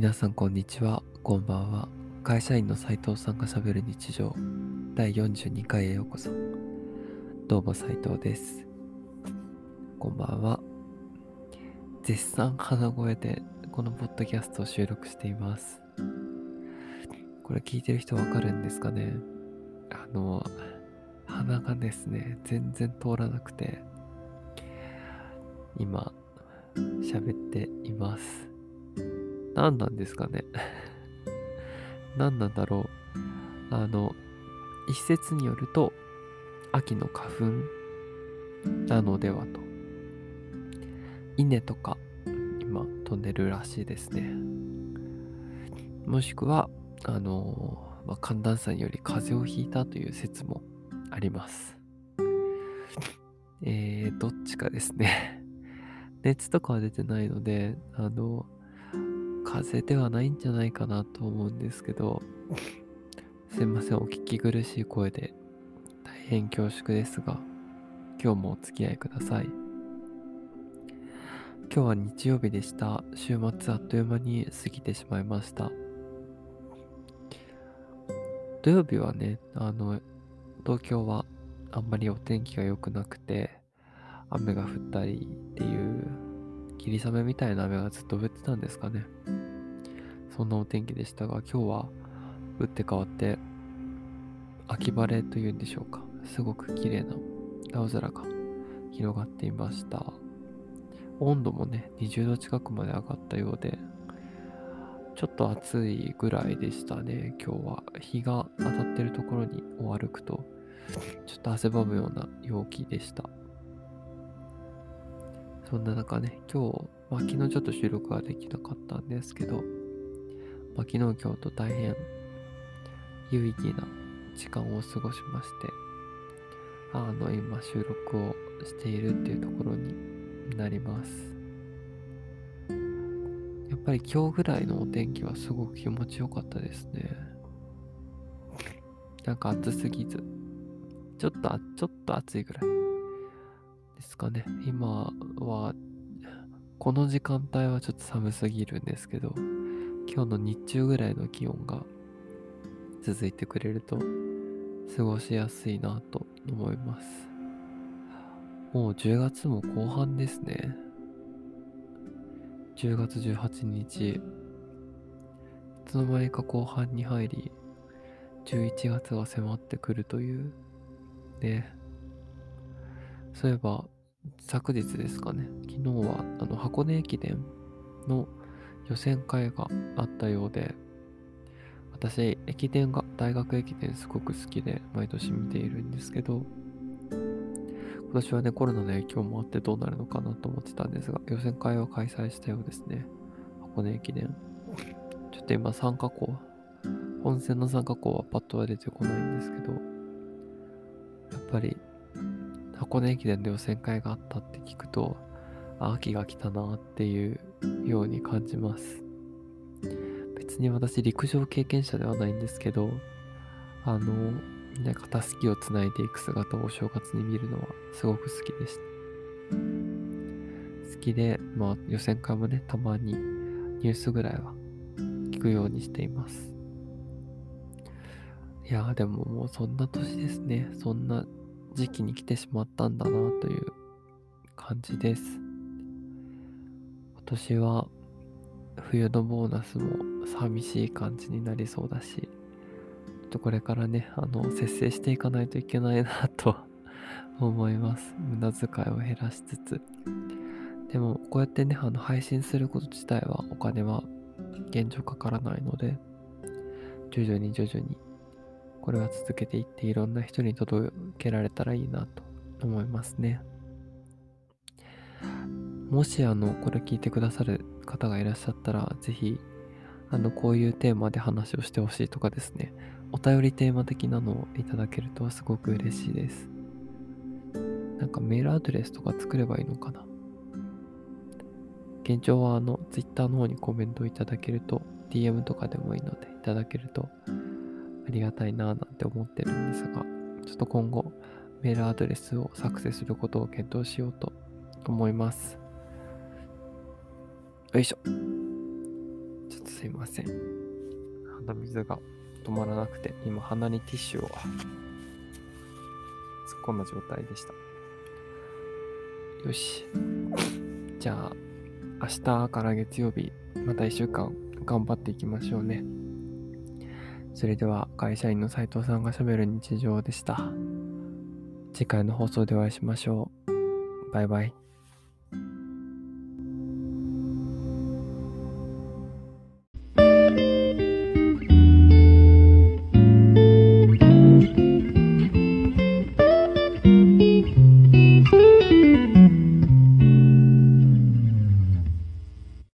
皆さんこんにちは、こんばんは。会社員の斉藤さんがしゃべる日常第42回へようこそ。どうも斉藤です。こんばんは。絶賛鼻声でこのポッドキャストを収録しています。これ聞いてる人わかるんですかね？あの、鼻がですね、全然通らなくて、今、喋っています。何なんですかね 何なんだろうあの、一説によると、秋の花粉なのではと。稲とか、今飛んでるらしいですね。もしくは、あの、まあ、寒暖差により風邪をひいたという説もあります。えー、どっちかですね。熱とかは出てないので、あの、風邪ではないんじゃないかなと思うんですけど、すいません、お聞き苦しい声で大変恐縮ですが、今日もお付き合いください。今日は日曜日でした。週末あっという間に過ぎてしまいました。土曜日はね、あの、東京はあんまりお天気が良くなくて、雨が降ったりっていう霧雨みたいな雨がずっと降ってたんですかね。そんなお天気でしたが、今日は打って変わって、秋晴れというんでしょうか。すごく綺麗な青空が広がっていました。温度もね、20度近くまで上がったようで、ちょっと暑いぐらいでしたね、今日は。日が当たってるところにを歩くと、ちょっと汗ばむような陽気でした。そんな中ね、今日、まあ、昨日ちょっと収録はできなかったんですけど、まあ、昨日今日と大変有意義な時間を過ごしまして、あの、今収録をしているっていうところになります。やっぱり今日ぐらいのお天気はすごく気持ちよかったですね。なんか暑すぎず、ちょっと、ちょっと暑いぐらいですかね。今は、この時間帯はちょっと寒すぎるんですけど、今日の日中ぐらいの気温が続いてくれると過ごしやすいなと思います。もう10月も後半ですね。10月18日、いつの間にか後半に入り、11月が迫ってくるという、ね。そういえば、昨日ですかね、昨日はあの箱根駅伝の予選会があったようで、私、駅伝が、大学駅伝すごく好きで、毎年見ているんですけど、今年はね、コロナの影響もあってどうなるのかなと思ってたんですが、予選会を開催したようですね。箱根駅伝。ちょっと今参加校、本戦の参加校はパッとは出てこないんですけど、やっぱり箱根駅伝で予選会があったって聞くと、秋が来たなっていうように感じます。別に私陸上経験者ではないんですけど、あの、ね、肩すきをつないでいく姿をお正月に見るのはすごく好きでした。好きで、まあ予選会もね、たまにニュースぐらいは聞くようにしています。いやでももうそんな年ですね。そんな時期に来てしまったんだなという感じです。今年は冬のボーナスも寂しい感じになりそうだし、とこれからね、あの、節制していかないといけないなと 思います。無駄遣いを減らしつつ。でも、こうやってね、あの、配信すること自体はお金は現状かからないので、徐々に徐々にこれは続けていっていろんな人に届けられたらいいなと思いますね。もしあの、これ聞いてくださる方がいらっしゃったら、ぜひ、あの、こういうテーマで話をしてほしいとかですね、お便りテーマ的なのをいただけるとすごく嬉しいです。なんかメールアドレスとか作ればいいのかな現状はあの、Twitter の方にコメントをいただけると、DM とかでもいいのでいただけるとありがたいなぁなんて思ってるんですが、ちょっと今後メールアドレスを作成することを検討しようと思います。よいしょ。ちょっとすいません。鼻水が止まらなくて、今鼻にティッシュを突っ込んだ状態でした。よし。じゃあ、明日から月曜日、また1週間頑張っていきましょうね。それでは、会社員の斉藤さんがしゃべる日常でした。次回の放送でお会いしましょう。バイバイ。